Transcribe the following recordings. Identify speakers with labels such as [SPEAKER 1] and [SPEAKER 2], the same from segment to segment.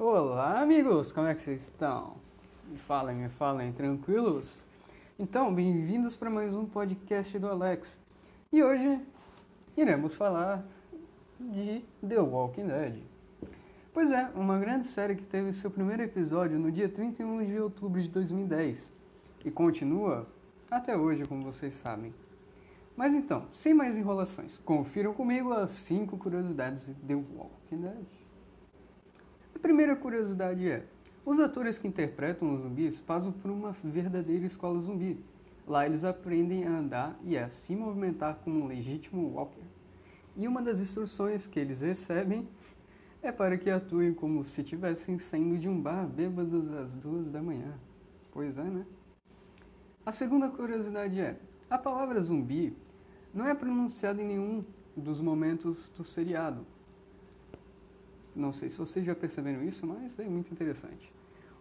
[SPEAKER 1] Olá, amigos! Como é que vocês estão? Me falem, me falem, tranquilos? Então, bem-vindos para mais um podcast do Alex. E hoje iremos falar de The Walking Dead. Pois é, uma grande série que teve seu primeiro episódio no dia 31 de outubro de 2010 e continua até hoje, como vocês sabem. Mas então, sem mais enrolações, confiram comigo as 5 curiosidades de The Walking Dead. A primeira curiosidade é: os atores que interpretam os zumbis passam por uma verdadeira escola zumbi. Lá eles aprendem a andar e a se movimentar como um legítimo walker. E uma das instruções que eles recebem é para que atuem como se estivessem saindo de um bar bêbados às duas da manhã. Pois é, né? A segunda curiosidade é: a palavra zumbi não é pronunciado em nenhum dos momentos do seriado. Não sei se vocês já perceberam isso, mas é muito interessante.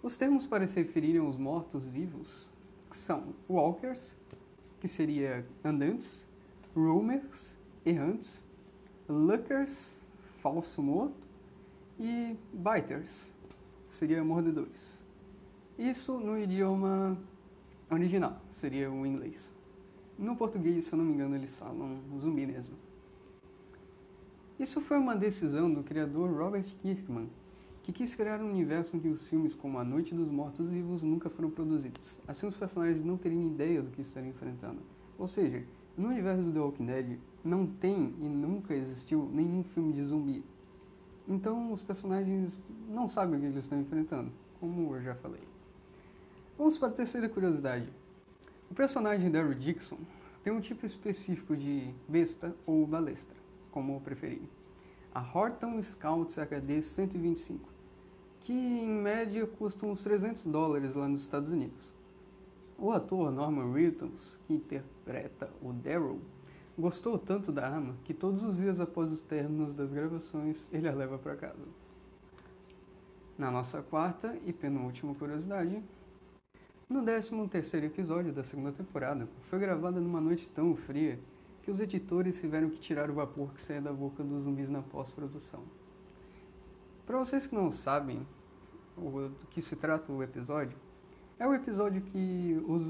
[SPEAKER 1] Os termos para se referirem aos mortos-vivos são walkers, que seria andantes, roamers, errantes, lookers, falso morto, e biters, seria mordedores. Isso no idioma original, seria o inglês. No português, se eu não me engano, eles falam zumbi mesmo. Isso foi uma decisão do criador Robert Kirkman, que quis criar um universo em que os filmes como A Noite dos Mortos-Vivos nunca foram produzidos. Assim, os personagens não teriam ideia do que estariam enfrentando. Ou seja, no universo do The Walking Dead não tem e nunca existiu nenhum filme de zumbi. Então, os personagens não sabem o que eles estão enfrentando, como eu já falei. Vamos para a terceira curiosidade. O personagem Daryl Dixon tem um tipo específico de besta ou balestra, como preferir. A Horton Scouts HD 125, que em média custa uns 300 dólares lá nos Estados Unidos. O ator Norman Reedus, que interpreta o Daryl, gostou tanto da arma que todos os dias após os términos das gravações ele a leva para casa. Na nossa quarta e penúltima curiosidade, no 13º episódio da segunda temporada, foi gravada numa noite tão fria que os editores tiveram que tirar o vapor que saía da boca dos zumbis na pós-produção. Para vocês que não sabem do que se trata o episódio, é o episódio que os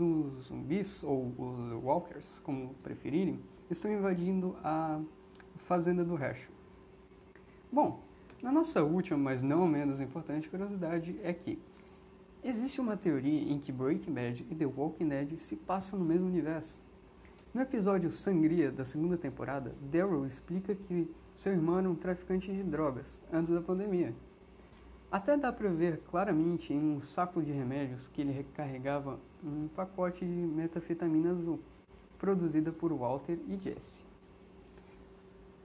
[SPEAKER 1] zumbis, ou os walkers, como preferirem, estão invadindo a fazenda do Herschel. Bom, na nossa última, mas não menos importante curiosidade é que Existe uma teoria em que Breaking Bad e The Walking Dead se passam no mesmo universo. No episódio Sangria da segunda temporada, Daryl explica que seu irmão era um traficante de drogas antes da pandemia. Até dá para ver claramente em um saco de remédios que ele recarregava um pacote de metafetamina azul, produzida por Walter e Jesse.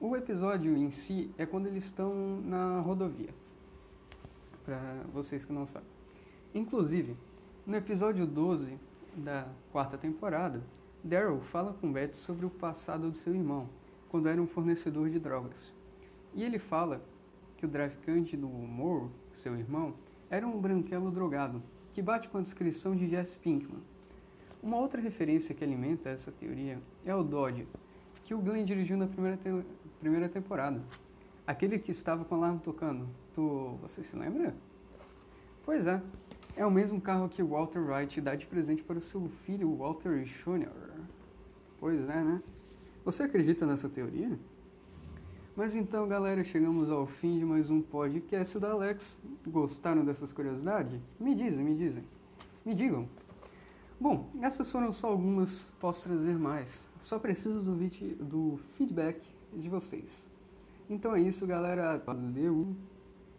[SPEAKER 1] O episódio em si é quando eles estão na rodovia, para vocês que não sabem. Inclusive, no episódio 12 da quarta temporada, Daryl fala com Beth sobre o passado do seu irmão, quando era um fornecedor de drogas. E ele fala que o traficante do Moore, seu irmão, era um branquelo drogado, que bate com a descrição de Jesse Pinkman. Uma outra referência que alimenta essa teoria é o Dodge, que o Glenn dirigiu na primeira, te primeira temporada. Aquele que estava com o alarme tocando. Tu, você se lembra? Pois é, é o mesmo carro que Walter Wright dá de presente para o seu filho Walter Jr. Pois é, né? Você acredita nessa teoria? Mas então, galera, chegamos ao fim de mais um podcast da Alex. Gostaram dessas curiosidades? Me dizem, me dizem. Me digam. Bom, essas foram só algumas, posso trazer mais. Só preciso do, do feedback de vocês. Então é isso, galera. Valeu!